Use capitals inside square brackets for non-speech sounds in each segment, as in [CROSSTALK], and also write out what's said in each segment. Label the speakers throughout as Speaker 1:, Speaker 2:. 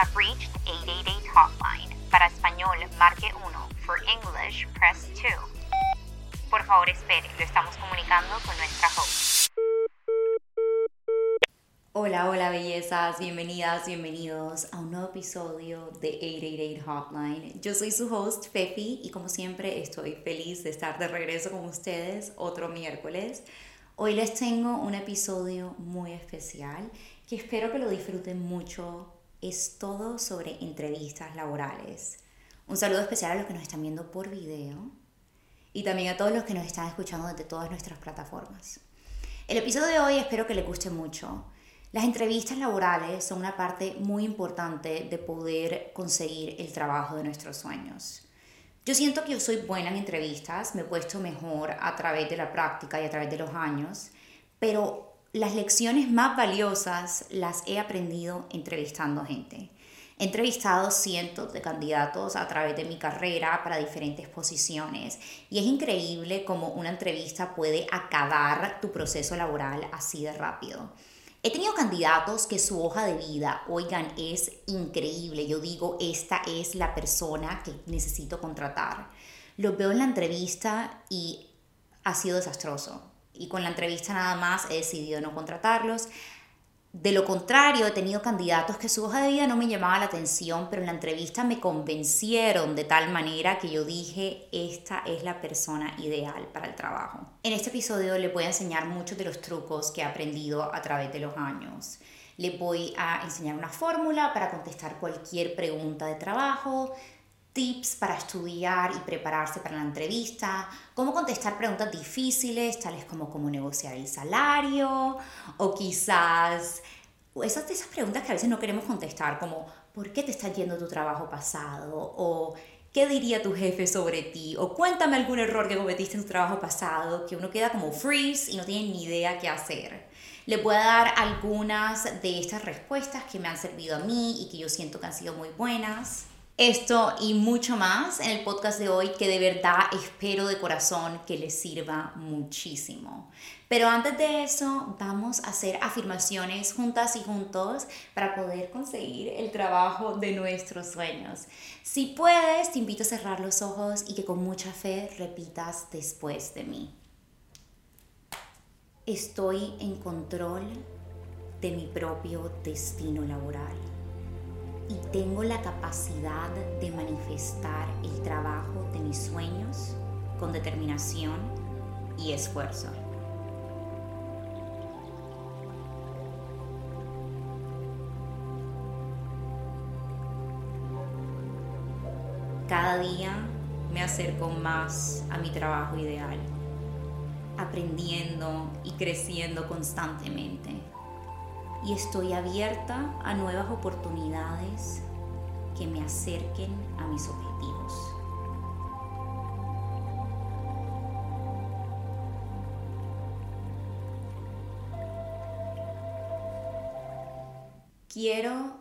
Speaker 1: have reached 888 Hotline. Para español, marque 1. For English, press 2. Por favor, espere. Lo estamos comunicando con nuestra host.
Speaker 2: Hola, hola bellezas, bienvenidas, bienvenidos a un nuevo episodio de 888 Hotline. Yo soy su host, Fefi, y como siempre estoy feliz de estar de regreso con ustedes otro miércoles. Hoy les tengo un episodio muy especial que espero que lo disfruten mucho. Es todo sobre entrevistas laborales. Un saludo especial a los que nos están viendo por video y también a todos los que nos están escuchando desde todas nuestras plataformas. El episodio de hoy espero que les guste mucho. Las entrevistas laborales son una parte muy importante de poder conseguir el trabajo de nuestros sueños. Yo siento que yo soy buena en entrevistas, me he puesto mejor a través de la práctica y a través de los años, pero las lecciones más valiosas las he aprendido entrevistando gente. He entrevistado cientos de candidatos a través de mi carrera para diferentes posiciones y es increíble cómo una entrevista puede acabar tu proceso laboral así de rápido. He tenido candidatos que su hoja de vida, oigan, es increíble. Yo digo, esta es la persona que necesito contratar. Los veo en la entrevista y ha sido desastroso. Y con la entrevista nada más he decidido no contratarlos. De lo contrario, he tenido candidatos que su hoja de vida no me llamaba la atención, pero en la entrevista me convencieron de tal manera que yo dije, esta es la persona ideal para el trabajo. En este episodio les voy a enseñar muchos de los trucos que he aprendido a través de los años. Les voy a enseñar una fórmula para contestar cualquier pregunta de trabajo, tips para estudiar y prepararse para la entrevista, cómo contestar preguntas difíciles, tales como cómo negociar el salario, o quizás esas, esas preguntas que a veces no queremos contestar, como ¿por qué te está yendo tu trabajo pasado? o ¿qué diría tu jefe sobre ti? o cuéntame algún error que cometiste en tu trabajo pasado, que uno queda como freeze y no tiene ni idea qué hacer. Le voy a dar algunas de estas respuestas que me han servido a mí y que yo siento que han sido muy buenas. Esto y mucho más en el podcast de hoy que de verdad espero de corazón que les sirva muchísimo. Pero antes de eso, vamos a hacer afirmaciones juntas y juntos para poder conseguir el trabajo de nuestros sueños. Si puedes, te invito a cerrar los ojos y que con mucha fe repitas después de mí. Estoy en control de mi propio destino laboral y tengo la capacidad de manifestar el trabajo de mis sueños con determinación y esfuerzo. Cada día me acerco más a mi trabajo ideal, aprendiendo y creciendo constantemente y estoy abierta a nuevas oportunidades que me acerquen a mis objetivos. Quiero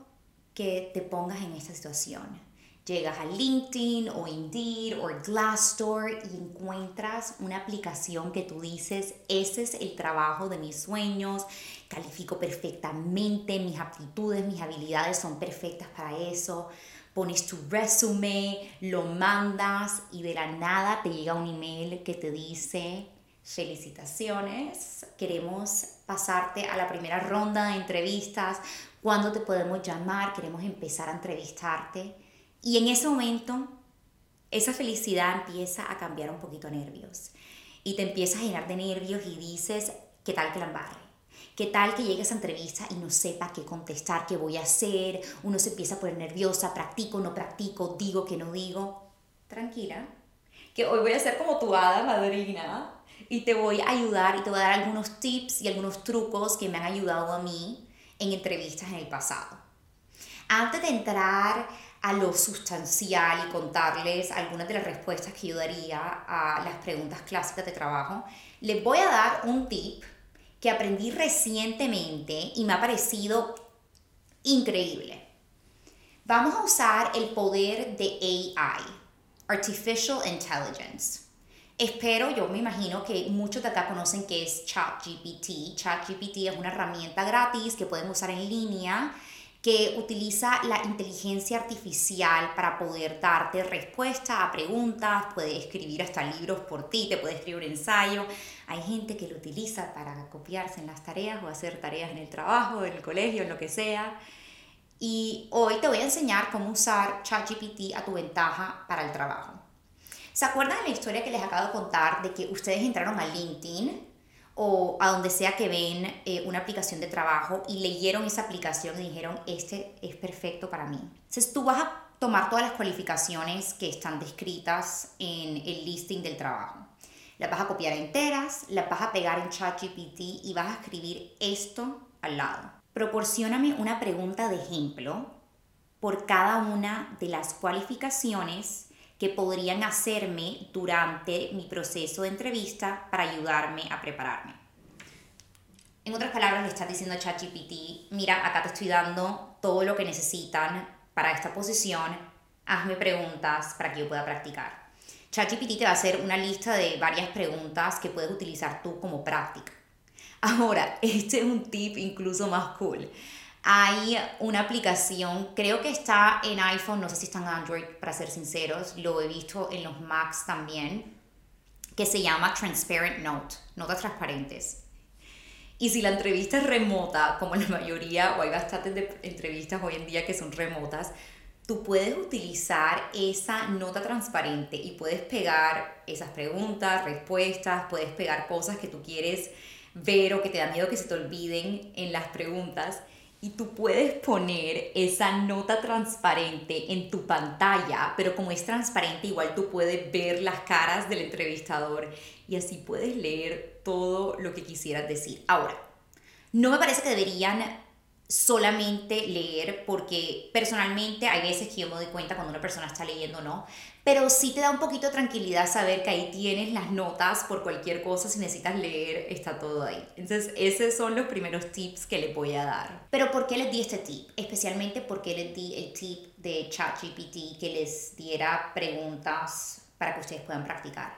Speaker 2: que te pongas en esta situación llegas a LinkedIn o Indeed o Glassdoor y encuentras una aplicación que tú dices, ese es el trabajo de mis sueños, califico perfectamente, mis aptitudes, mis habilidades son perfectas para eso. Pones tu resume, lo mandas y de la nada te llega un email que te dice, felicitaciones, queremos pasarte a la primera ronda de entrevistas, ¿cuándo te podemos llamar? Queremos empezar a entrevistarte y en ese momento, esa felicidad empieza a cambiar un poquito nervios. Y te empieza a llenar de nervios y dices, ¿qué tal que la embarre? ¿Qué tal que llegue a esa entrevista y no sepa qué contestar, qué voy a hacer? Uno se empieza a poner nerviosa, practico, no practico, digo que no digo. Tranquila, que hoy voy a ser como tu hada madrina y te voy a ayudar y te voy a dar algunos tips y algunos trucos que me han ayudado a mí en entrevistas en el pasado. Antes de entrar a lo sustancial y contarles algunas de las respuestas que yo daría a las preguntas clásicas de trabajo, les voy a dar un tip que aprendí recientemente y me ha parecido increíble. Vamos a usar el poder de AI, Artificial Intelligence. Espero, yo me imagino que muchos de acá conocen que es ChatGPT. ChatGPT es una herramienta gratis que pueden usar en línea que utiliza la inteligencia artificial para poder darte respuesta a preguntas, puede escribir hasta libros por ti, te puede escribir un ensayo. Hay gente que lo utiliza para copiarse en las tareas o hacer tareas en el trabajo, en el colegio, en lo que sea. Y hoy te voy a enseñar cómo usar ChatGPT a tu ventaja para el trabajo. ¿Se acuerdan de la historia que les acabo de contar de que ustedes entraron a LinkedIn o a donde sea que ven eh, una aplicación de trabajo y leyeron esa aplicación y dijeron, este es perfecto para mí. Entonces tú vas a tomar todas las cualificaciones que están descritas en el listing del trabajo. Las vas a copiar enteras, las vas a pegar en ChatGPT y vas a escribir esto al lado. Proporcióname una pregunta de ejemplo por cada una de las cualificaciones que podrían hacerme durante mi proceso de entrevista para ayudarme a prepararme. En otras palabras, le estás diciendo a ChatGPT, mira, acá te estoy dando todo lo que necesitan para esta posición, hazme preguntas para que yo pueda practicar. ChatGPT te va a hacer una lista de varias preguntas que puedes utilizar tú como práctica. Ahora, [LAUGHS] este es un tip incluso más cool hay una aplicación, creo que está en iPhone, no sé si está en Android, para ser sinceros, lo he visto en los Macs también, que se llama Transparent Note, notas transparentes. Y si la entrevista es remota, como la mayoría, o hay bastantes entrevistas hoy en día que son remotas, tú puedes utilizar esa nota transparente y puedes pegar esas preguntas, respuestas, puedes pegar cosas que tú quieres ver o que te da miedo que se te olviden en las preguntas y tú puedes poner esa nota transparente en tu pantalla, pero como es transparente, igual tú puedes ver las caras del entrevistador y así puedes leer todo lo que quisieras decir. Ahora, no me parece que deberían solamente leer, porque personalmente hay veces que yo me doy cuenta cuando una persona está leyendo o no, pero sí te da un poquito de tranquilidad saber que ahí tienes las notas por cualquier cosa, si necesitas leer, está todo ahí. Entonces, esos son los primeros tips que le voy a dar. Pero ¿por qué les di este tip? Especialmente porque les di el tip de ChatGPT que les diera preguntas para que ustedes puedan practicar.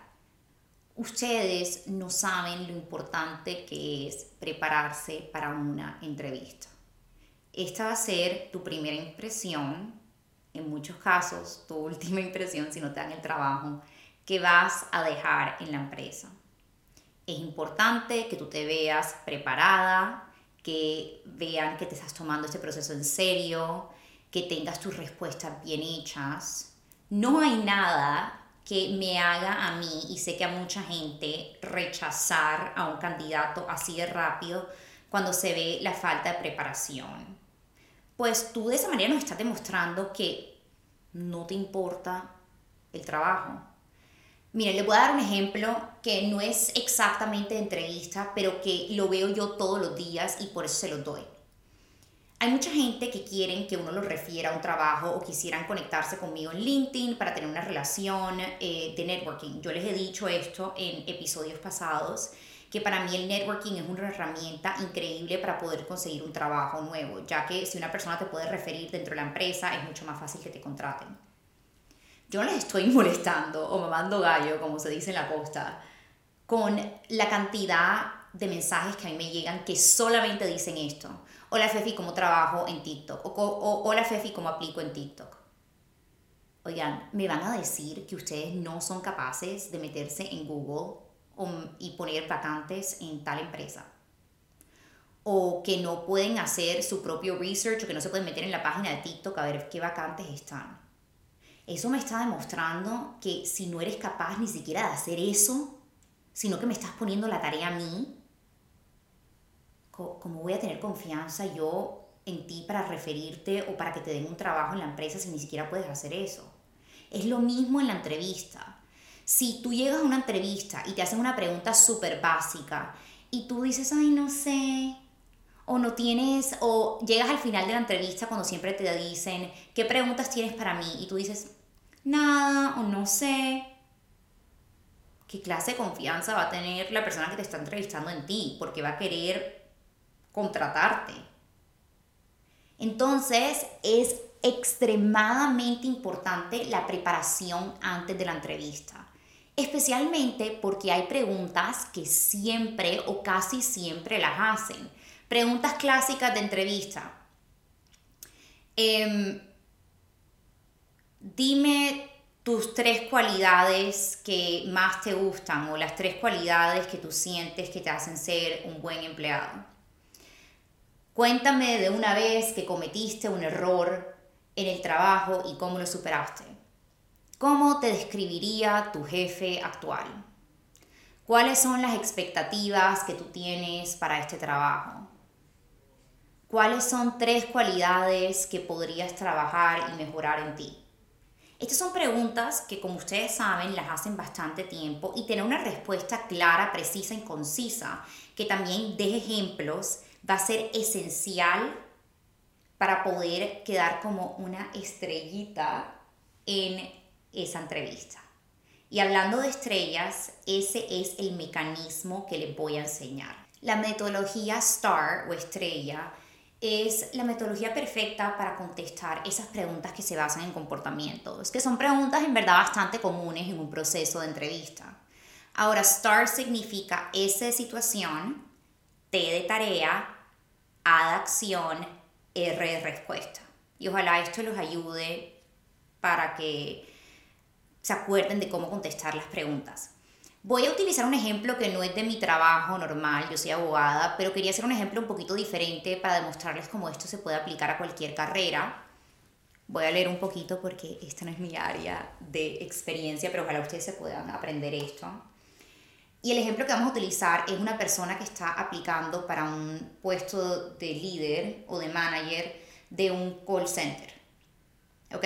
Speaker 2: Ustedes no saben lo importante que es prepararse para una entrevista. Esta va a ser tu primera impresión, en muchos casos tu última impresión si no te dan el trabajo, que vas a dejar en la empresa. Es importante que tú te veas preparada, que vean que te estás tomando este proceso en serio, que tengas tus respuestas bien hechas. No hay nada que me haga a mí, y sé que a mucha gente, rechazar a un candidato así de rápido cuando se ve la falta de preparación pues tú de esa manera nos estás demostrando que no te importa el trabajo. Miren, les voy a dar un ejemplo que no es exactamente de entrevista, pero que lo veo yo todos los días y por eso se lo doy. Hay mucha gente que quieren que uno los refiera a un trabajo o quisieran conectarse conmigo en LinkedIn para tener una relación eh, de networking. Yo les he dicho esto en episodios pasados que para mí el networking es una herramienta increíble para poder conseguir un trabajo nuevo, ya que si una persona te puede referir dentro de la empresa es mucho más fácil que te contraten. Yo les estoy [LAUGHS] molestando o mamando gallo, como se dice en la costa, con la cantidad de mensajes que a mí me llegan que solamente dicen esto. Hola Fefi, ¿cómo trabajo en TikTok? O, hola Fefi, ¿cómo aplico en TikTok? Oigan, me van a decir que ustedes no son capaces de meterse en Google y poner vacantes en tal empresa. O que no pueden hacer su propio research o que no se pueden meter en la página de TikTok a ver qué vacantes están. Eso me está demostrando que si no eres capaz ni siquiera de hacer eso, sino que me estás poniendo la tarea a mí, ¿cómo voy a tener confianza yo en ti para referirte o para que te den un trabajo en la empresa si ni siquiera puedes hacer eso? Es lo mismo en la entrevista. Si tú llegas a una entrevista y te hacen una pregunta súper básica y tú dices, ay, no sé, o no tienes, o llegas al final de la entrevista cuando siempre te dicen, ¿qué preguntas tienes para mí? Y tú dices, nada, o no sé. ¿Qué clase de confianza va a tener la persona que te está entrevistando en ti? Porque va a querer contratarte. Entonces es extremadamente importante la preparación antes de la entrevista especialmente porque hay preguntas que siempre o casi siempre las hacen. Preguntas clásicas de entrevista. Em, dime tus tres cualidades que más te gustan o las tres cualidades que tú sientes que te hacen ser un buen empleado. Cuéntame de una vez que cometiste un error en el trabajo y cómo lo superaste. ¿Cómo te describiría tu jefe actual? ¿Cuáles son las expectativas que tú tienes para este trabajo? ¿Cuáles son tres cualidades que podrías trabajar y mejorar en ti? Estas son preguntas que, como ustedes saben, las hacen bastante tiempo y tener una respuesta clara, precisa y concisa que también deje ejemplos va a ser esencial para poder quedar como una estrellita en esa entrevista. Y hablando de estrellas, ese es el mecanismo que les voy a enseñar. La metodología STAR o estrella es la metodología perfecta para contestar esas preguntas que se basan en comportamientos, que son preguntas en verdad bastante comunes en un proceso de entrevista. Ahora, STAR significa S de situación, T de tarea, A de acción, R de respuesta. Y ojalá esto los ayude para que se acuerden de cómo contestar las preguntas. Voy a utilizar un ejemplo que no es de mi trabajo normal, yo soy abogada, pero quería hacer un ejemplo un poquito diferente para demostrarles cómo esto se puede aplicar a cualquier carrera. Voy a leer un poquito porque esta no es mi área de experiencia, pero ojalá ustedes se puedan aprender esto. Y el ejemplo que vamos a utilizar es una persona que está aplicando para un puesto de líder o de manager de un call center. ¿Ok?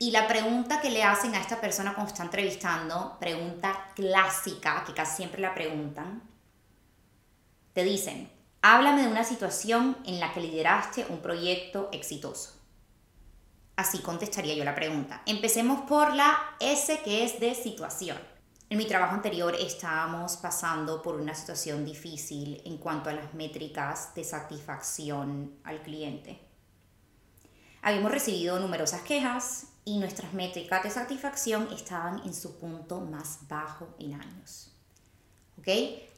Speaker 2: Y la pregunta que le hacen a esta persona cuando está entrevistando, pregunta clásica, que casi siempre la preguntan, te dicen, háblame de una situación en la que lideraste un proyecto exitoso. Así contestaría yo la pregunta. Empecemos por la S que es de situación. En mi trabajo anterior estábamos pasando por una situación difícil en cuanto a las métricas de satisfacción al cliente. Habíamos recibido numerosas quejas y nuestras métricas de satisfacción estaban en su punto más bajo en años. ¿Ok?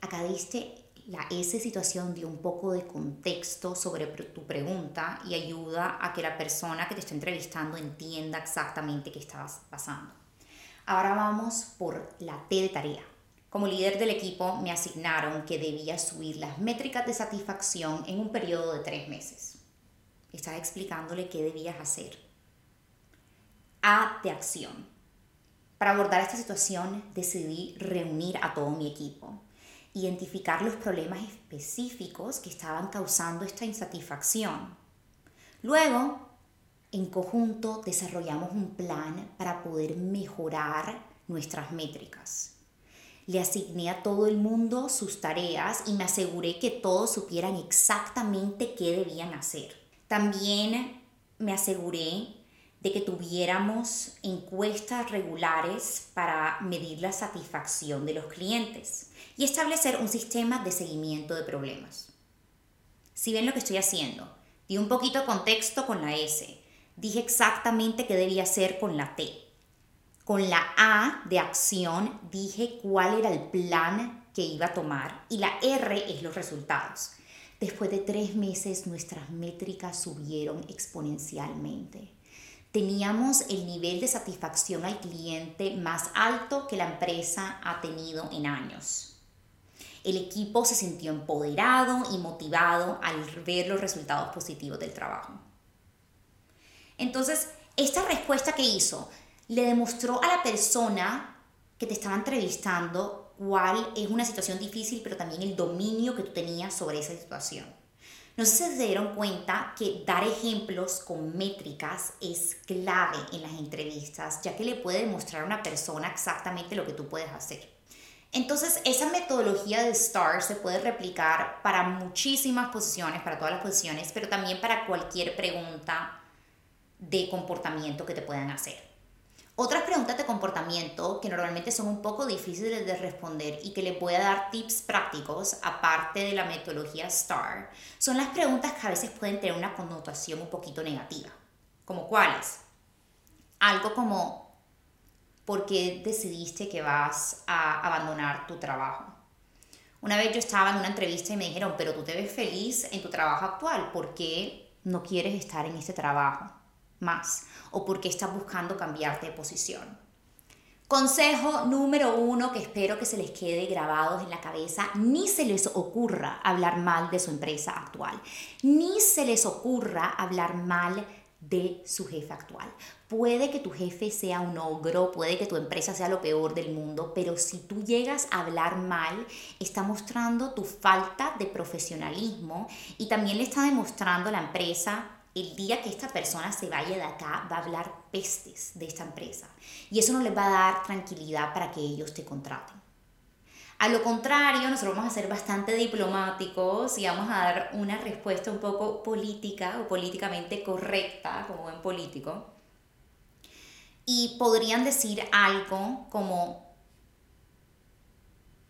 Speaker 2: Acá diste la S situación de un poco de contexto sobre tu pregunta y ayuda a que la persona que te está entrevistando entienda exactamente qué estabas pasando. Ahora vamos por la T de tarea. Como líder del equipo me asignaron que debía subir las métricas de satisfacción en un periodo de tres meses. Estaba explicándole qué debías hacer a de acción. Para abordar esta situación decidí reunir a todo mi equipo, identificar los problemas específicos que estaban causando esta insatisfacción. Luego, en conjunto desarrollamos un plan para poder mejorar nuestras métricas. Le asigné a todo el mundo sus tareas y me aseguré que todos supieran exactamente qué debían hacer. También me aseguré de que tuviéramos encuestas regulares para medir la satisfacción de los clientes y establecer un sistema de seguimiento de problemas. Si ven lo que estoy haciendo, di un poquito de contexto con la S, dije exactamente qué debía hacer con la T. Con la A de acción dije cuál era el plan que iba a tomar y la R es los resultados. Después de tres meses nuestras métricas subieron exponencialmente teníamos el nivel de satisfacción al cliente más alto que la empresa ha tenido en años. El equipo se sintió empoderado y motivado al ver los resultados positivos del trabajo. Entonces, esta respuesta que hizo le demostró a la persona que te estaba entrevistando cuál es una situación difícil, pero también el dominio que tú tenías sobre esa situación. No se dieron cuenta que dar ejemplos con métricas es clave en las entrevistas, ya que le puede demostrar a una persona exactamente lo que tú puedes hacer. Entonces, esa metodología de STAR se puede replicar para muchísimas posiciones, para todas las posiciones, pero también para cualquier pregunta de comportamiento que te puedan hacer. Otras preguntas de comportamiento que normalmente son un poco difíciles de responder y que les voy a dar tips prácticos aparte de la metodología STAR son las preguntas que a veces pueden tener una connotación un poquito negativa. ¿Como cuáles? Algo como ¿por qué decidiste que vas a abandonar tu trabajo? Una vez yo estaba en una entrevista y me dijeron, pero tú te ves feliz en tu trabajo actual, ¿por qué no quieres estar en este trabajo más o por qué estás buscando cambiarte de posición. Consejo número uno que espero que se les quede grabados en la cabeza, ni se les ocurra hablar mal de su empresa actual, ni se les ocurra hablar mal de su jefe actual. Puede que tu jefe sea un ogro, puede que tu empresa sea lo peor del mundo, pero si tú llegas a hablar mal, está mostrando tu falta de profesionalismo y también le está demostrando la empresa el día que esta persona se vaya de acá va a hablar pestes de esta empresa y eso no les va a dar tranquilidad para que ellos te contraten. A lo contrario, nosotros vamos a ser bastante diplomáticos y vamos a dar una respuesta un poco política o políticamente correcta, como buen político. Y podrían decir algo como,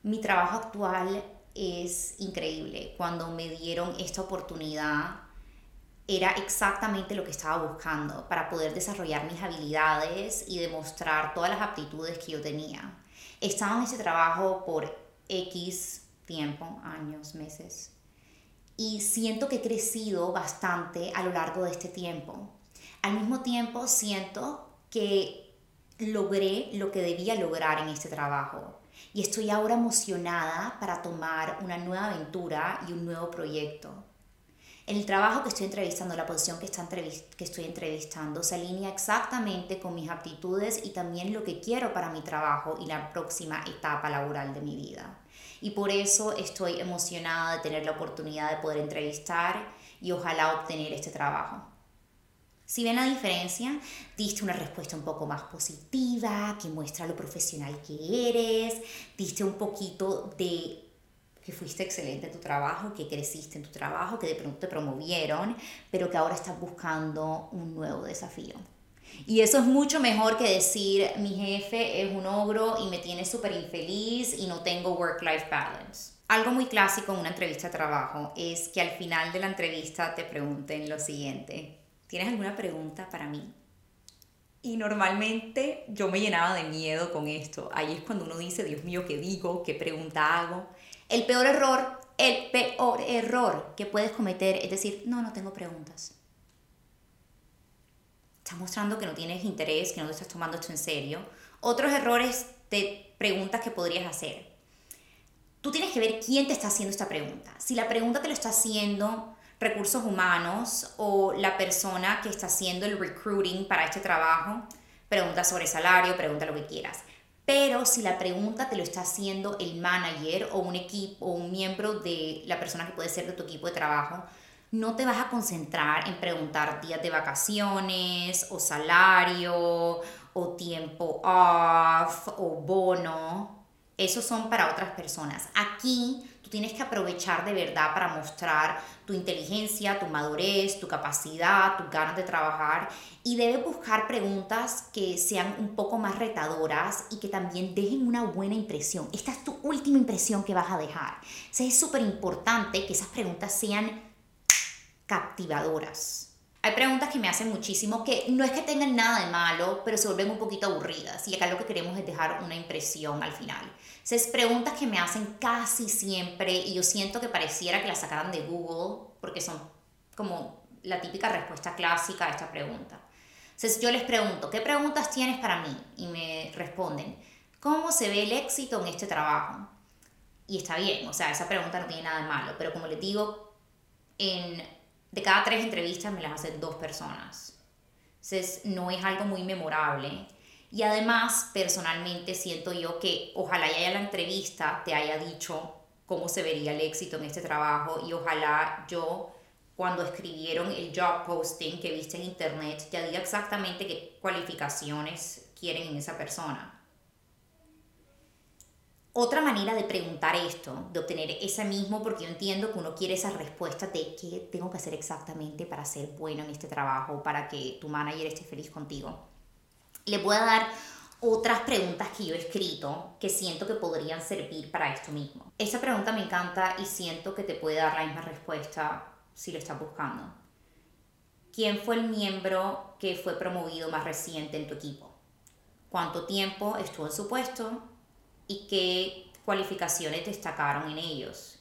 Speaker 2: mi trabajo actual es increíble. Cuando me dieron esta oportunidad, era exactamente lo que estaba buscando para poder desarrollar mis habilidades y demostrar todas las aptitudes que yo tenía. Estaba en ese trabajo por X tiempo, años, meses, y siento que he crecido bastante a lo largo de este tiempo. Al mismo tiempo siento que logré lo que debía lograr en este trabajo y estoy ahora emocionada para tomar una nueva aventura y un nuevo proyecto el trabajo que estoy entrevistando, la posición que, está que estoy entrevistando, se alinea exactamente con mis aptitudes y también lo que quiero para mi trabajo y la próxima etapa laboral de mi vida. Y por eso estoy emocionada de tener la oportunidad de poder entrevistar y ojalá obtener este trabajo. Si ven la diferencia, diste una respuesta un poco más positiva, que muestra lo profesional que eres, diste un poquito de que fuiste excelente en tu trabajo, que creciste en tu trabajo, que de pronto te promovieron, pero que ahora estás buscando un nuevo desafío. Y eso es mucho mejor que decir, mi jefe es un ogro y me tiene súper infeliz y no tengo work-life balance. Algo muy clásico en una entrevista de trabajo es que al final de la entrevista te pregunten lo siguiente, ¿tienes alguna pregunta para mí? Y normalmente yo me llenaba de miedo con esto. Ahí es cuando uno dice, Dios mío, ¿qué digo? ¿Qué pregunta hago? El peor error, el peor error que puedes cometer es decir, no, no tengo preguntas. Estás mostrando que no tienes interés, que no te estás tomando esto en serio. Otros errores de preguntas que podrías hacer. Tú tienes que ver quién te está haciendo esta pregunta. Si la pregunta te lo está haciendo recursos humanos o la persona que está haciendo el recruiting para este trabajo, pregunta sobre salario, pregunta lo que quieras. Pero si la pregunta te lo está haciendo el manager o un equipo o un miembro de la persona que puede ser de tu equipo de trabajo, no te vas a concentrar en preguntar días de vacaciones o salario o tiempo off o bono. Esos son para otras personas. Aquí tienes que aprovechar de verdad para mostrar tu inteligencia, tu madurez, tu capacidad, tus ganas de trabajar y debes buscar preguntas que sean un poco más retadoras y que también dejen una buena impresión. Esta es tu última impresión que vas a dejar. es súper importante que esas preguntas sean captivadoras. Hay preguntas que me hacen muchísimo que no es que tengan nada de malo, pero se vuelven un poquito aburridas. Y acá lo que queremos es dejar una impresión al final. Es preguntas que me hacen casi siempre y yo siento que pareciera que las sacaran de Google porque son como la típica respuesta clásica a esta pregunta. Entonces yo les pregunto, ¿qué preguntas tienes para mí? Y me responden, ¿cómo se ve el éxito en este trabajo? Y está bien, o sea, esa pregunta no tiene nada de malo, pero como les digo, en de cada tres entrevistas me las hacen dos personas. Entonces no es algo muy memorable. Y además, personalmente siento yo que ojalá ya la entrevista te haya dicho cómo se vería el éxito en este trabajo y ojalá yo cuando escribieron el job posting que viste en internet ya diga exactamente qué cualificaciones quieren en esa persona. Otra manera de preguntar esto, de obtener ese mismo, porque yo entiendo que uno quiere esa respuesta de qué tengo que hacer exactamente para ser bueno en este trabajo, para que tu manager esté feliz contigo. Le voy a dar otras preguntas que yo he escrito que siento que podrían servir para esto mismo. Esa pregunta me encanta y siento que te puede dar la misma respuesta si lo estás buscando. ¿Quién fue el miembro que fue promovido más reciente en tu equipo? ¿Cuánto tiempo estuvo en su puesto? y qué cualificaciones destacaron en ellos.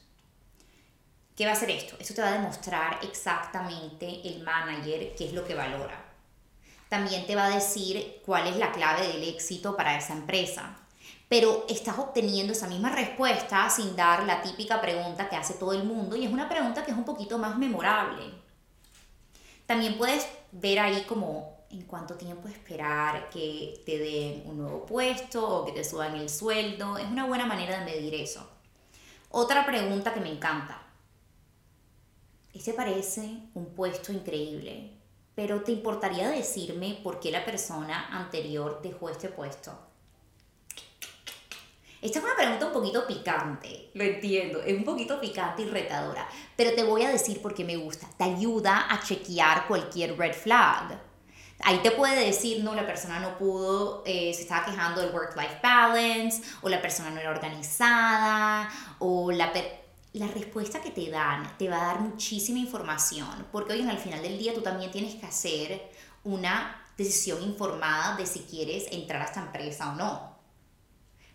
Speaker 2: ¿Qué va a hacer esto? Esto te va a demostrar exactamente el manager qué es lo que valora. También te va a decir cuál es la clave del éxito para esa empresa. Pero estás obteniendo esa misma respuesta sin dar la típica pregunta que hace todo el mundo y es una pregunta que es un poquito más memorable. También puedes ver ahí como en cuánto tiempo esperar que te den un nuevo puesto o que te suban el sueldo. Es una buena manera de medir eso. Otra pregunta que me encanta. Este parece un puesto increíble, pero ¿te importaría decirme por qué la persona anterior dejó este puesto? Esta es una pregunta un poquito picante, lo entiendo, es un poquito picante y retadora, pero te voy a decir por qué me gusta. Te ayuda a chequear cualquier red flag. Ahí te puede decir, no, la persona no pudo, eh, se estaba quejando del work-life balance, o la persona no era organizada, o la, la respuesta que te dan te va a dar muchísima información, porque hoy en al final del día tú también tienes que hacer una decisión informada de si quieres entrar a esta empresa o no.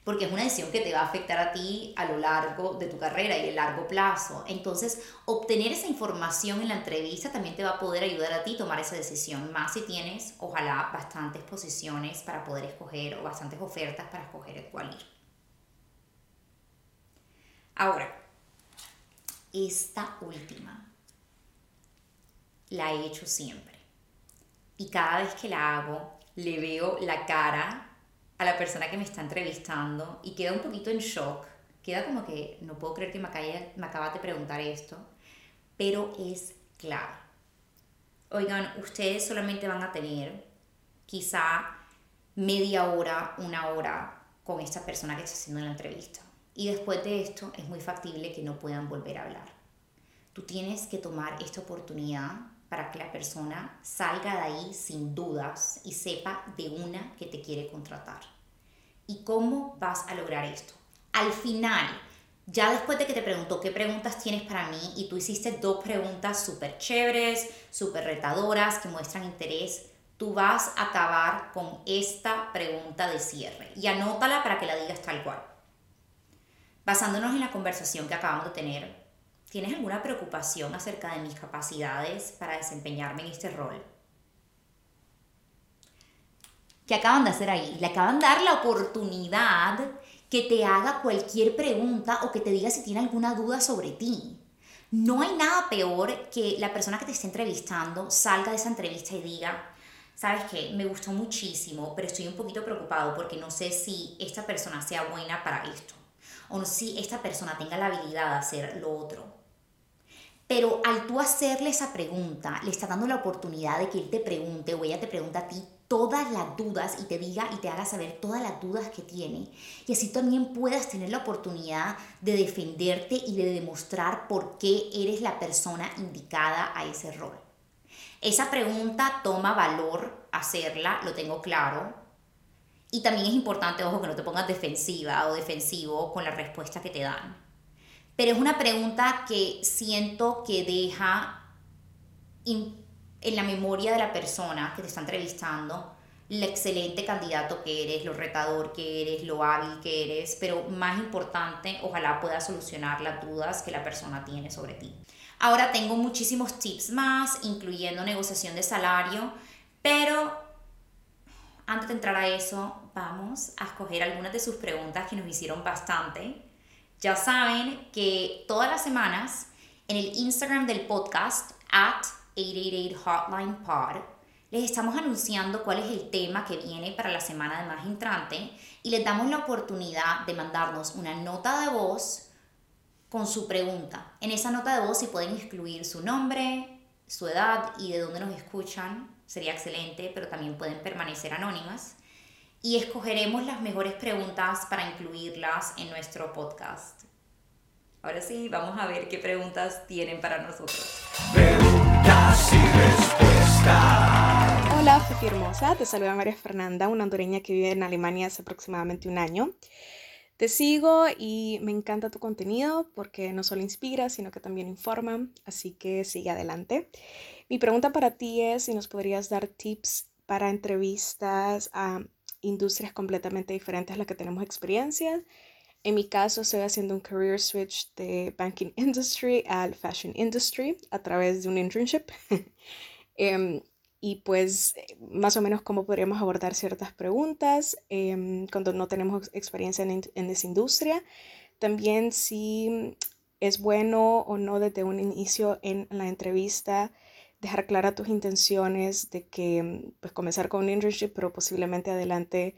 Speaker 2: Porque es una decisión que te va a afectar a ti a lo largo de tu carrera y a largo plazo. Entonces, obtener esa información en la entrevista también te va a poder ayudar a ti a tomar esa decisión, más si tienes, ojalá, bastantes posiciones para poder escoger o bastantes ofertas para escoger el cual ir. Ahora, esta última la he hecho siempre. Y cada vez que la hago, le veo la cara a la persona que me está entrevistando y queda un poquito en shock. Queda como que no puedo creer que me, me acabas de preguntar esto, pero es clave. Oigan, ustedes solamente van a tener quizá media hora, una hora con esta persona que está haciendo la entrevista. Y después de esto es muy factible que no puedan volver a hablar. Tú tienes que tomar esta oportunidad para que la persona salga de ahí sin dudas y sepa de una que te quiere contratar. ¿Y cómo vas a lograr esto? Al final, ya después de que te preguntó qué preguntas tienes para mí y tú hiciste dos preguntas súper chéveres, súper retadoras, que muestran interés, tú vas a acabar con esta pregunta de cierre y anótala para que la digas tal cual. Basándonos en la conversación que acabamos de tener, ¿tienes alguna preocupación acerca de mis capacidades para desempeñarme en este rol? ¿Qué acaban de hacer ahí? Le acaban de dar la oportunidad que te haga cualquier pregunta o que te diga si tiene alguna duda sobre ti. No hay nada peor que la persona que te esté entrevistando salga de esa entrevista y diga, sabes qué, me gustó muchísimo, pero estoy un poquito preocupado porque no sé si esta persona sea buena para esto o si esta persona tenga la habilidad de hacer lo otro. Pero al tú hacerle esa pregunta, le está dando la oportunidad de que él te pregunte o ella te pregunta a ti todas las dudas y te diga y te haga saber todas las dudas que tiene. Y así también puedas tener la oportunidad de defenderte y de demostrar por qué eres la persona indicada a ese rol. Esa pregunta toma valor hacerla, lo tengo claro, y también es importante, ojo, que no te pongas defensiva o defensivo con la respuesta que te dan. Pero es una pregunta que siento que deja en la memoria de la persona que te está entrevistando el excelente candidato que eres, lo retador que eres, lo hábil que eres, pero más importante, ojalá pueda solucionar las dudas que la persona tiene sobre ti. Ahora tengo muchísimos tips más, incluyendo negociación de salario, pero antes de entrar a eso, vamos a escoger algunas de sus preguntas que nos hicieron bastante. Ya saben que todas las semanas en el Instagram del podcast, at 888 Hotline Pod, les estamos anunciando cuál es el tema que viene para la semana de más entrante y les damos la oportunidad de mandarnos una nota de voz con su pregunta. En esa nota de voz si pueden incluir su nombre, su edad y de dónde nos escuchan sería excelente, pero también pueden permanecer anónimas. Y escogeremos las mejores preguntas para incluirlas en nuestro podcast. Ahora sí, vamos a ver qué preguntas tienen para nosotros. Preguntas y respuestas.
Speaker 3: Hola, Fifi Hermosa. Te saluda María Fernanda, una hondureña que vive en Alemania hace aproximadamente un año. Te sigo y me encanta tu contenido porque no solo inspira, sino que también informa, así que sigue adelante. Mi pregunta para ti es si nos podrías dar tips para entrevistas a industrias completamente diferentes a las que tenemos experiencias en mi caso, estoy haciendo un career switch de banking [LAUGHS] industry al fashion industry a través de un internship. [LAUGHS] Em, y pues más o menos cómo podríamos abordar ciertas preguntas em, cuando no tenemos experiencia en, en, esa industria. También si es bueno o no desde un inicio en la entrevista dejar clara tus intenciones de que pues comenzar con un internship pero posiblemente adelante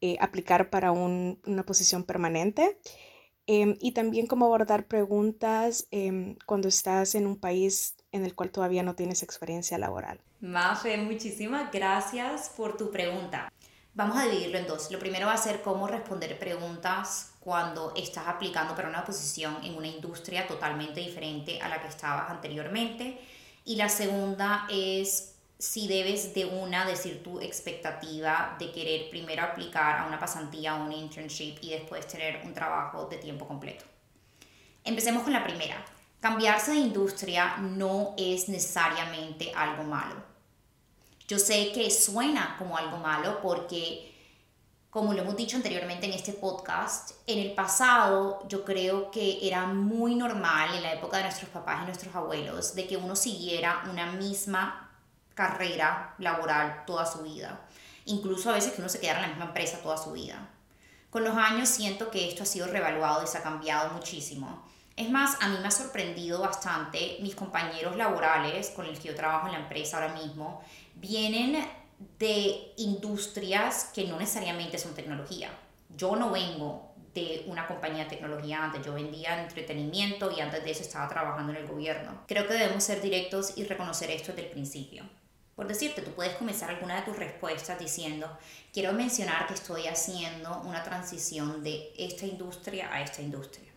Speaker 3: eh, aplicar para una posición permanente. Em, y también cómo abordar preguntas em, cuando estás en un país en el cual todavía no tienes experiencia laboral.
Speaker 2: Mafe, muchísimas gracias por tu pregunta. Vamos a dividirlo en dos. Lo primero va a ser cómo responder preguntas cuando estás aplicando para una posición en una industria totalmente diferente a la que estabas anteriormente. Y la segunda es si debes de una decir tu expectativa de querer primero aplicar a una pasantía o un internship y después tener un trabajo de tiempo completo. Empecemos con la primera. Cambiarse de industria no es necesariamente algo malo. Yo sé que suena como algo malo porque, como lo hemos dicho anteriormente en este podcast, en el pasado yo creo que era muy normal en la época de nuestros papás y nuestros abuelos de que uno siguiera una misma carrera laboral toda su vida. Incluso a veces que uno se quedara en la misma empresa toda su vida. Con los años siento que esto ha sido revaluado y se ha cambiado muchísimo. Es más, a mí me ha sorprendido bastante mis compañeros laborales con los que yo trabajo en la empresa ahora mismo, vienen de industrias que no necesariamente son tecnología. Yo no vengo de una compañía de tecnología antes, yo vendía entretenimiento y antes de eso estaba trabajando en el gobierno. Creo que debemos ser directos y reconocer esto desde el principio. Por decirte, tú puedes comenzar alguna de tus respuestas diciendo, quiero mencionar que estoy haciendo una transición de esta industria a esta industria.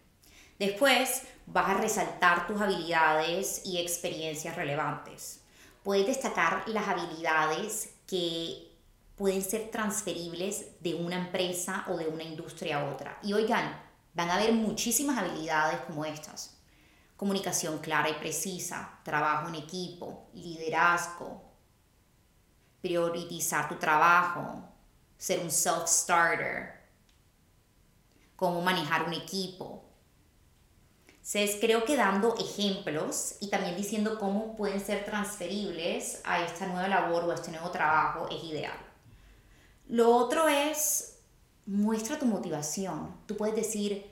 Speaker 2: Después vas a resaltar tus habilidades y experiencias relevantes. Puedes destacar las habilidades que pueden ser transferibles de una empresa o de una industria a otra. Y oigan, van a haber muchísimas habilidades como estas. Comunicación clara y precisa, trabajo en equipo, liderazgo, priorizar tu trabajo, ser un self-starter, cómo manejar un equipo. Entonces, creo que dando ejemplos y también diciendo cómo pueden ser transferibles a esta nueva labor o a este nuevo trabajo es ideal. Lo otro es, muestra tu motivación. Tú puedes decir,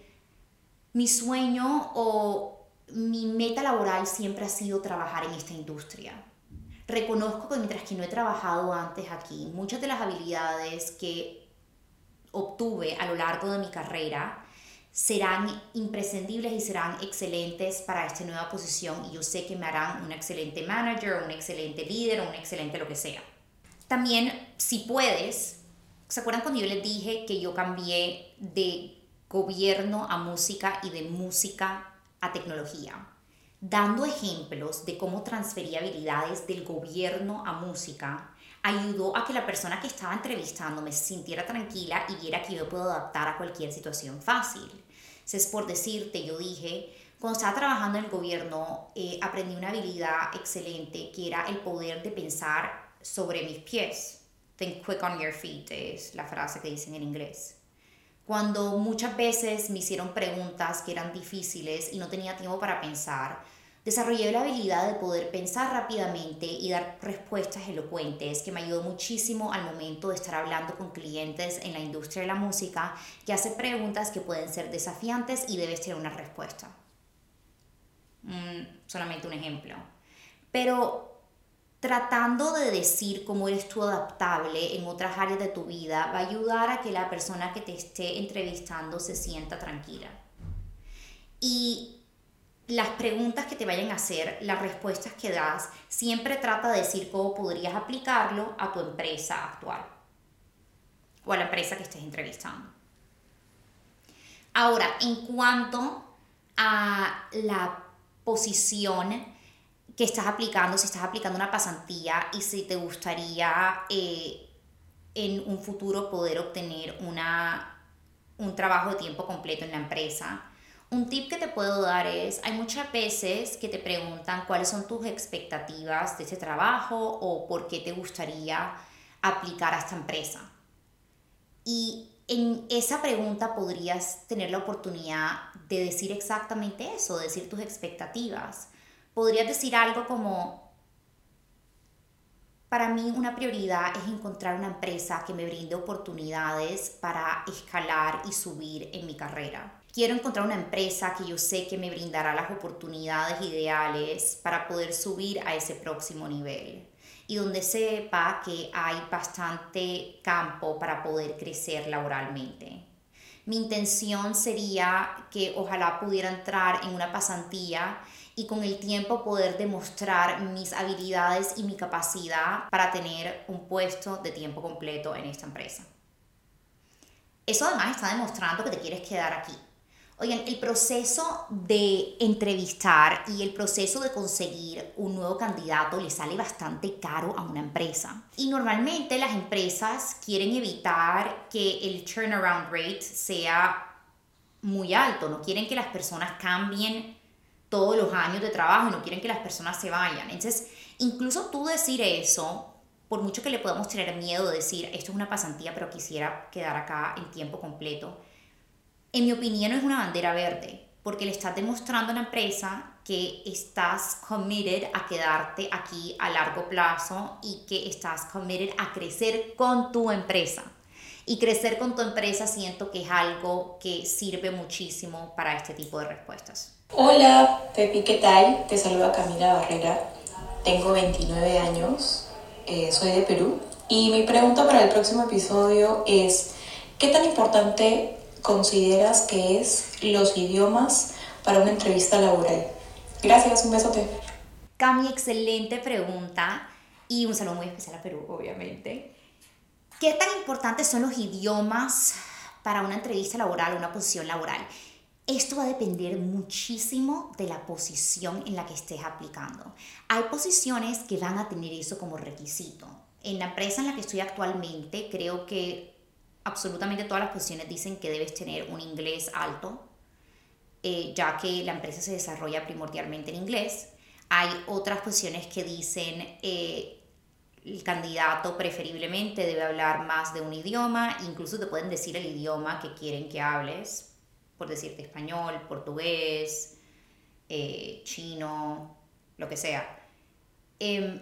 Speaker 2: mi sueño o mi meta laboral siempre ha sido trabajar en esta industria reconozco que mientras que no he trabajado antes aquí, muchas de las habilidades que obtuve a lo largo de mi carrera serán imprescindibles y serán excelentes para esta nueva posición y yo sé que me harán un excelente manager, un excelente líder un excelente lo que sea. También, si puedes, ¿se acuerdan cuando yo les dije que yo cambié de gobierno a música y de música a tecnología? dando ejemplos de cómo transfería habilidades del gobierno a música, ayudó a que la persona que estaba entrevistándome se sintiera tranquila y viera que yo puedo adaptar a cualquier situación fácil. Es por decirte, yo dije, cuando estaba trabajando en el gobierno, eh, aprendí una habilidad excelente que era el poder de pensar sobre mis pies. Think quick on your feet es la frase que dicen en inglés. Cuando muchas veces me hicieron preguntas que eran difíciles y no tenía tiempo para pensar, Desarrollé la habilidad de poder pensar rápidamente y dar respuestas elocuentes que me ayudó muchísimo al momento de estar hablando con clientes en la industria de la música que hace preguntas que pueden ser desafiantes y debes tener una respuesta. Mm, solamente un ejemplo. Pero tratando de decir cómo eres tú adaptable en otras áreas de tu vida va a ayudar a que la persona que te esté entrevistando se sienta tranquila. Y las preguntas que te vayan a hacer, las respuestas que das, siempre trata de decir cómo podrías aplicarlo a tu empresa actual o a la empresa que estés entrevistando. Ahora, en cuanto a la posición que estás aplicando, si estás aplicando una pasantía y si te gustaría eh, en un futuro poder obtener una, un trabajo de tiempo completo en la empresa, un tip que te puedo dar es, hay muchas veces que te preguntan cuáles son tus expectativas de ese trabajo o por qué te gustaría aplicar a esta empresa. Y en esa pregunta podrías tener la oportunidad de decir exactamente eso, de decir tus expectativas. Podrías decir algo como, para mí una prioridad es encontrar una empresa que me brinde oportunidades para escalar y subir en mi carrera. Quiero encontrar una empresa que yo sé que me brindará las oportunidades ideales para poder subir a ese próximo nivel y donde sepa que hay bastante campo para poder crecer laboralmente. Mi intención sería que ojalá pudiera entrar en una pasantía y con el tiempo poder demostrar mis habilidades y mi capacidad para tener un puesto de tiempo completo en esta empresa. Eso además está demostrando que te quieres quedar aquí. Oigan, el proceso de entrevistar y el proceso de conseguir un nuevo candidato le sale bastante caro a una empresa. Y normalmente las empresas quieren evitar que el turnaround rate sea muy alto, no quieren que las personas cambien todos los años de trabajo y no quieren que las personas se vayan. Entonces, incluso tú decir eso, por mucho que le podamos tener miedo de decir, esto es una pasantía, pero quisiera quedar acá en tiempo completo, en mi opinión es una bandera verde, porque le estás demostrando a la empresa que estás committed a quedarte aquí a largo plazo y que estás committed a crecer con tu empresa. Y crecer con tu empresa siento que es algo que sirve muchísimo para este tipo de respuestas.
Speaker 4: Hola, Pepi, ¿qué tal? Te saluda Camila Barrera. Tengo 29 años, eh, soy de Perú. Y mi pregunta para el próximo episodio es, ¿qué tan importante consideras que es los idiomas para una entrevista laboral? Gracias, un besote.
Speaker 2: Cami, excelente pregunta y un saludo muy especial a Perú, obviamente. ¿Qué tan importantes son los idiomas para una entrevista laboral, una posición laboral? Esto va a depender muchísimo de la posición en la que estés aplicando. Hay posiciones que van a tener eso como requisito. En la empresa en la que estoy actualmente, creo que absolutamente todas las posiciones dicen que debes tener un inglés alto, eh, ya que la empresa se desarrolla primordialmente en inglés. Hay otras posiciones que dicen eh, el candidato preferiblemente debe hablar más de un idioma, incluso te pueden decir el idioma que quieren que hables por decirte español, portugués, eh, chino, lo que sea. Em,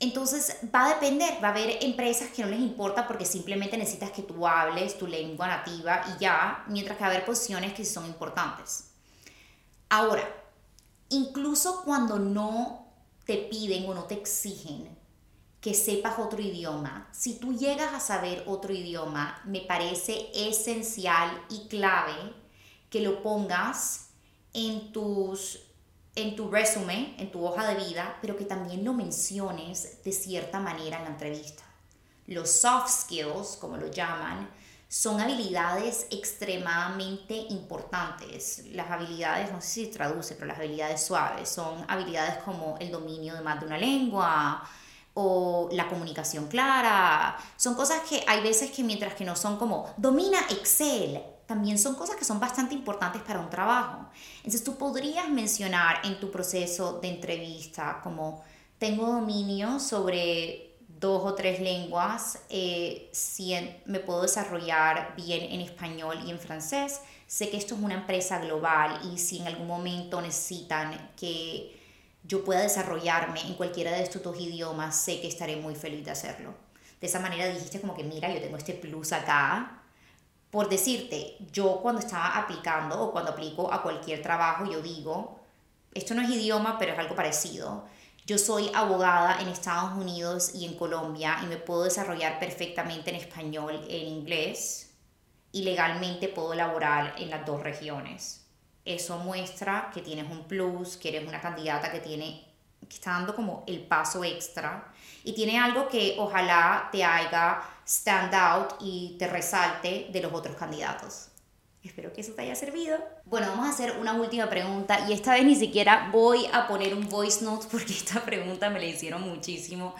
Speaker 2: entonces va a depender, va a haber empresas que no les importa porque simplemente necesitas que tú hables tu lengua nativa y ya, mientras que va a haber posiciones que son importantes. Ahora, incluso cuando no te piden o no te exigen que sepas otro idioma. Si tú llegas a saber otro idioma, me parece esencial y clave que lo pongas en tus en tu resumen, en tu hoja de vida, pero que también lo menciones de cierta manera en la entrevista. Los soft skills, como lo llaman, son habilidades extremadamente importantes. Las habilidades, no sé si traduce, pero las habilidades suaves son habilidades como el dominio de más de una lengua, o la comunicación clara. Son cosas que hay veces que mientras que no son como domina Excel, también son cosas que son bastante importantes para un trabajo. Entonces tú podrías mencionar en tu proceso de entrevista como tengo dominio sobre dos o tres lenguas, eh, me puedo desarrollar bien en español y en francés, sé que esto es una empresa global y si en algún momento necesitan que yo pueda desarrollarme en cualquiera de estos dos idiomas, sé que estaré muy feliz de hacerlo. De esa manera dijiste como que, mira, yo tengo este plus acá. Por decirte, yo cuando estaba aplicando o cuando aplico a cualquier trabajo, yo digo, esto no es idioma, pero es algo parecido. Yo soy abogada en Estados Unidos y en Colombia y me puedo desarrollar perfectamente en español, en inglés y legalmente puedo laborar en las dos regiones eso muestra que tienes un plus, que eres una candidata que tiene que está dando como el paso extra y tiene algo que ojalá te haga stand out y te resalte de los otros candidatos. Espero que eso te haya servido. Bueno, vamos a hacer una última pregunta y esta vez ni siquiera voy a poner un voice note porque esta pregunta me la hicieron muchísimo.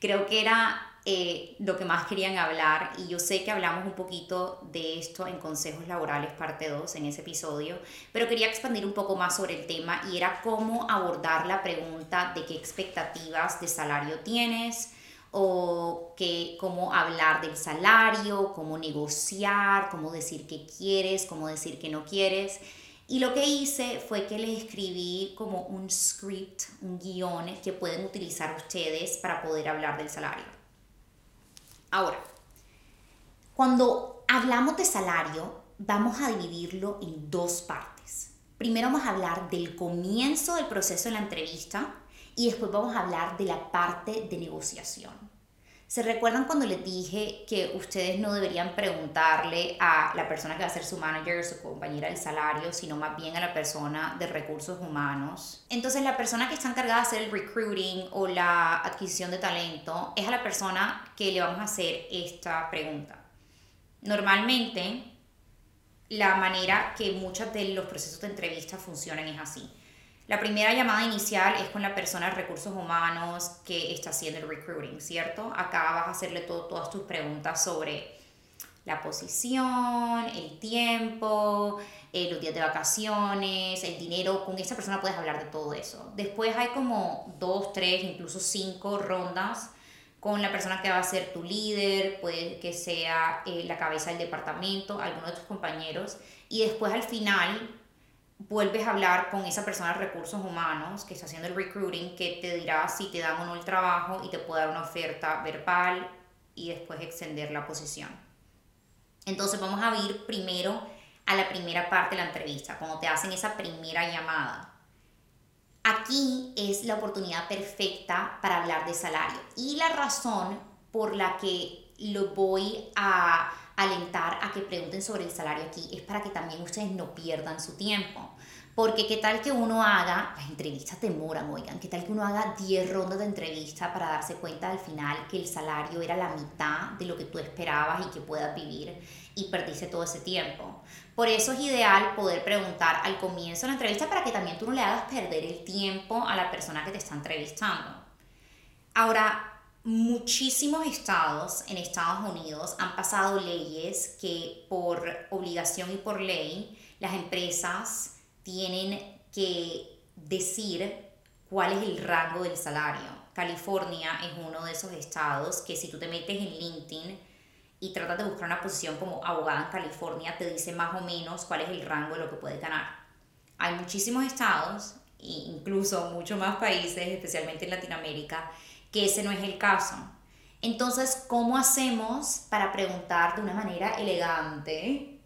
Speaker 2: Creo que era eh, lo que más querían hablar y yo sé que hablamos un poquito de esto en Consejos Laborales parte 2 en ese episodio, pero quería expandir un poco más sobre el tema y era cómo abordar la pregunta de qué expectativas de salario tienes o que cómo hablar del salario, cómo negociar, cómo decir que quieres, cómo decir que no quieres. Y lo que hice fue que les escribí como un script, un guion que pueden utilizar ustedes para poder hablar del salario. Ahora, cuando hablamos de salario, vamos a dividirlo en dos partes. Primero vamos a hablar del comienzo del proceso de la entrevista y después vamos a hablar de la parte de negociación. ¿Se recuerdan cuando les dije que ustedes no deberían preguntarle a la persona que va a ser su manager su compañera del salario, sino más bien a la persona de recursos humanos? Entonces la persona que está encargada de hacer el recruiting o la adquisición de talento es a la persona que le vamos a hacer esta pregunta. Normalmente la manera que muchos de los procesos de entrevista funcionan es así la primera llamada inicial es con la persona de recursos humanos que está haciendo el recruiting, ¿cierto? Acá vas a hacerle todo, todas tus preguntas sobre la posición, el tiempo, eh, los días de vacaciones, el dinero. Con esa persona puedes hablar de todo eso. Después hay como dos, tres, incluso cinco rondas con la persona que va a ser tu líder, puede que sea eh, la cabeza del departamento, alguno de tus compañeros. Y después al final vuelves a hablar con esa persona de recursos humanos que está haciendo el recruiting, que te dirá si te dan o no el trabajo y te puede dar una oferta verbal y después extender la posición. Entonces vamos a ir primero a la primera parte de la entrevista, cuando te hacen esa primera llamada. Aquí es la oportunidad perfecta para hablar de salario y la razón por la que lo voy a alentar a que pregunten sobre el salario aquí es para que también ustedes no pierdan su tiempo. Porque qué tal que uno haga, las entrevistas demoran, oigan, qué tal que uno haga 10 rondas de entrevista para darse cuenta al final que el salario era la mitad de lo que tú esperabas y que puedas vivir y perdiste todo ese tiempo. Por eso es ideal poder preguntar al comienzo de la entrevista para que también tú no le hagas perder el tiempo a la persona que te está entrevistando. Ahora, muchísimos estados en Estados Unidos han pasado leyes que por obligación y por ley las empresas tienen que decir cuál es el rango del salario. California es uno de esos estados que si tú te metes en LinkedIn y tratas de buscar una posición como abogada en California, te dice más o menos cuál es el rango de lo que puedes ganar. Hay muchísimos estados, e incluso muchos más países, especialmente en Latinoamérica, que ese no es el caso. Entonces, ¿cómo hacemos para preguntar de una manera elegante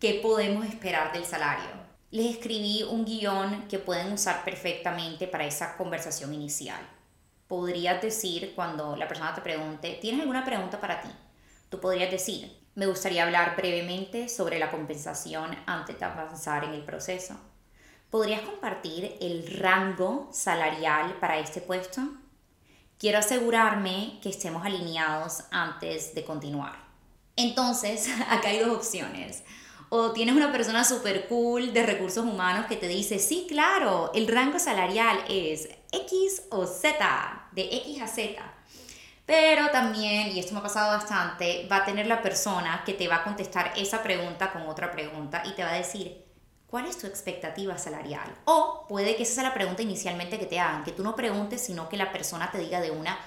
Speaker 2: qué podemos esperar del salario? Les escribí un guion que pueden usar perfectamente para esa conversación inicial. Podrías decir cuando la persona te pregunte, ¿tienes alguna pregunta para ti? Tú podrías decir, me gustaría hablar brevemente sobre la compensación antes de avanzar en el proceso. ¿Podrías compartir el rango salarial para este puesto? Quiero asegurarme que estemos alineados antes de continuar. Entonces, [LAUGHS] acá hay dos opciones. O tienes una persona súper cool de recursos humanos que te dice, sí, claro, el rango salarial es X o Z, de X a Z. Pero también, y esto me ha pasado bastante, va a tener la persona que te va a contestar esa pregunta con otra pregunta y te va a decir, ¿Cuál es tu expectativa salarial? O puede que esa sea la pregunta inicialmente que te hagan, que tú no preguntes, sino que la persona te diga de una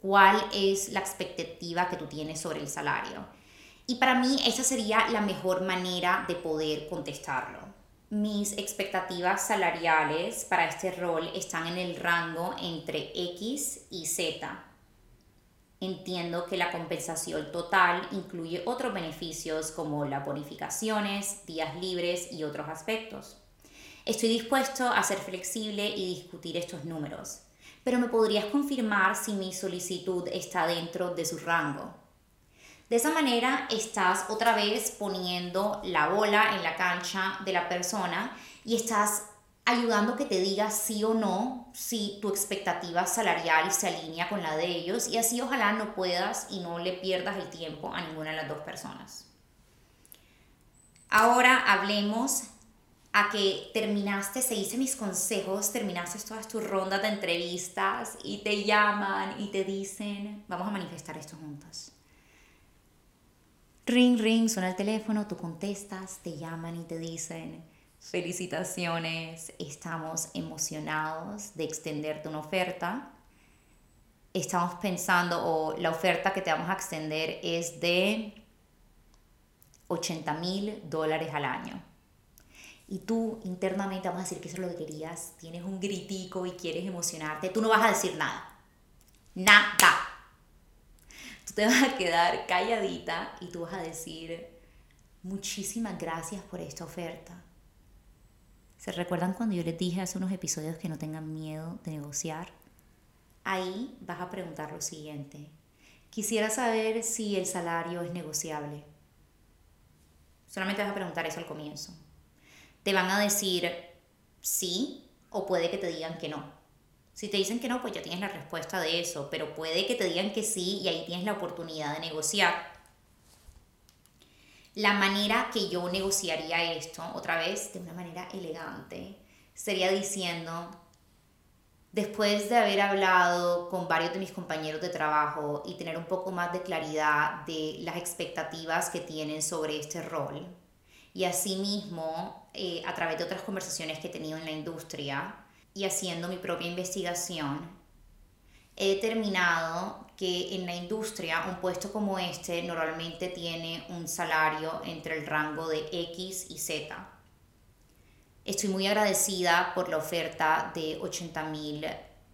Speaker 2: cuál es la expectativa que tú tienes sobre el salario. Y para mí esa sería la mejor manera de poder contestarlo. Mis expectativas salariales para este rol están en el rango entre X y Z. Entiendo que la compensación total incluye otros beneficios como las bonificaciones, días libres y otros aspectos. Estoy dispuesto a ser flexible y discutir estos números, pero me podrías confirmar si mi solicitud está dentro de su rango. De esa manera estás otra vez poniendo la bola en la cancha de la persona y estás ayudando que te diga sí o no si tu expectativa salarial se alinea con la de ellos y así ojalá no puedas y no le pierdas el tiempo a ninguna de las dos personas. Ahora hablemos a que terminaste, se mis consejos, terminaste todas tus rondas de entrevistas y te llaman y te dicen, vamos a manifestar esto juntos. Ring, ring, suena el teléfono, tú contestas, te llaman y te dicen, Felicitaciones, estamos emocionados de extenderte una oferta. estamos pensando o la oferta que te vamos a extender es de 80 mil dólares al año. Y tú internamente vamos a decir que eso es lo que querías, tienes un gritico y quieres emocionarte, tú no vas a decir nada. Nada. Tú te vas a quedar calladita y tú vas a decir, muchísimas gracias por esta oferta. ¿Se recuerdan cuando yo les dije hace unos episodios que no tengan miedo de negociar? Ahí vas a preguntar lo siguiente. Quisiera saber si el salario es negociable. Solamente vas a preguntar eso al comienzo. Te van a decir sí o puede que te digan que no. Si te dicen que no, pues ya tienes la respuesta de eso, pero puede que te digan que sí y ahí tienes la oportunidad de negociar. La manera que yo negociaría esto, otra vez de una manera elegante, sería diciendo, después de haber hablado con varios de mis compañeros de trabajo y tener un poco más de claridad de las expectativas que tienen sobre este rol, y asimismo, eh, a través de otras conversaciones que he tenido en la industria y haciendo mi propia investigación, he determinado que en la industria un puesto como este normalmente tiene un salario entre el rango de X y Z Estoy muy agradecida por la oferta de 80 mil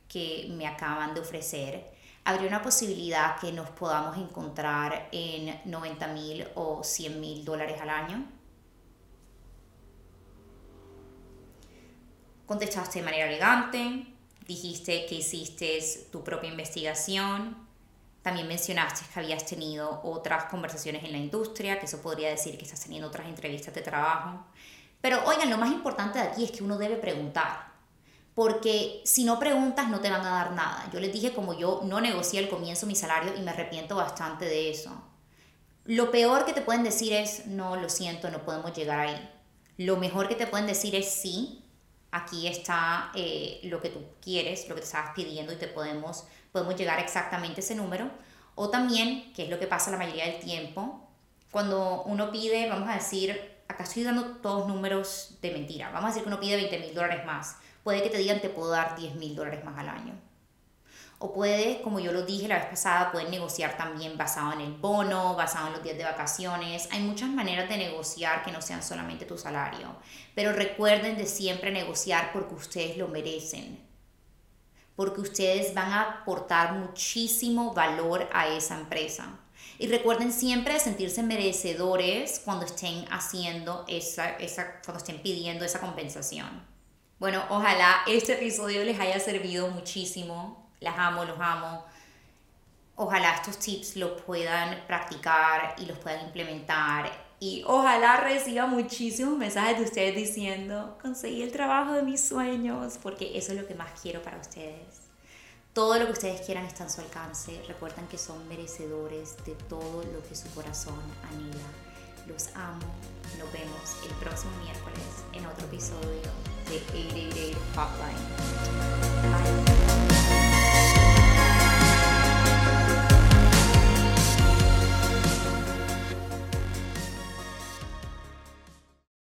Speaker 2: que me acaban de ofrecer. Habría una posibilidad que nos podamos encontrar en 90 mil o 100 mil dólares al año. Contestaste de manera elegante, dijiste que hiciste tu propia investigación, también mencionaste que habías tenido otras conversaciones en la industria, que eso podría decir que estás teniendo otras entrevistas de trabajo. Pero oigan, lo más importante de aquí es que uno debe preguntar. Porque si no preguntas no te van a dar nada. Yo les dije como yo no negocié al comienzo mi salario y me arrepiento bastante de eso. Lo peor que te pueden decir es, no, lo siento, no podemos llegar ahí. Lo mejor que te pueden decir es, sí, aquí está eh, lo que tú quieres, lo que te estabas pidiendo y te podemos, podemos llegar exactamente a ese número. O también, que es lo que pasa la mayoría del tiempo, cuando uno pide, vamos a decir, acá estoy dando todos números de mentira. Vamos a decir que uno pide 20 mil dólares más. Puede que te digan te puedo dar 10 mil dólares más al año. O puede, como yo lo dije la vez pasada, pueden negociar también basado en el bono, basado en los días de vacaciones. Hay muchas maneras de negociar que no sean solamente tu salario. Pero recuerden de siempre negociar porque ustedes lo merecen. Porque ustedes van a aportar muchísimo valor a esa empresa. Y recuerden siempre sentirse merecedores cuando estén haciendo esa, esa, cuando estén pidiendo esa compensación. Bueno, ojalá este episodio les haya servido muchísimo. Las amo, los amo. Ojalá estos tips los puedan practicar y los puedan implementar. Y ojalá reciba muchísimos mensajes de ustedes diciendo, conseguí el trabajo de mis sueños, porque eso es lo que más quiero para ustedes. Todo lo que ustedes quieran está a su alcance. Recuerden que son merecedores de todo lo que su corazón anhela. Los amo. Nos vemos el próximo miércoles en otro episodio de 888 Hotline.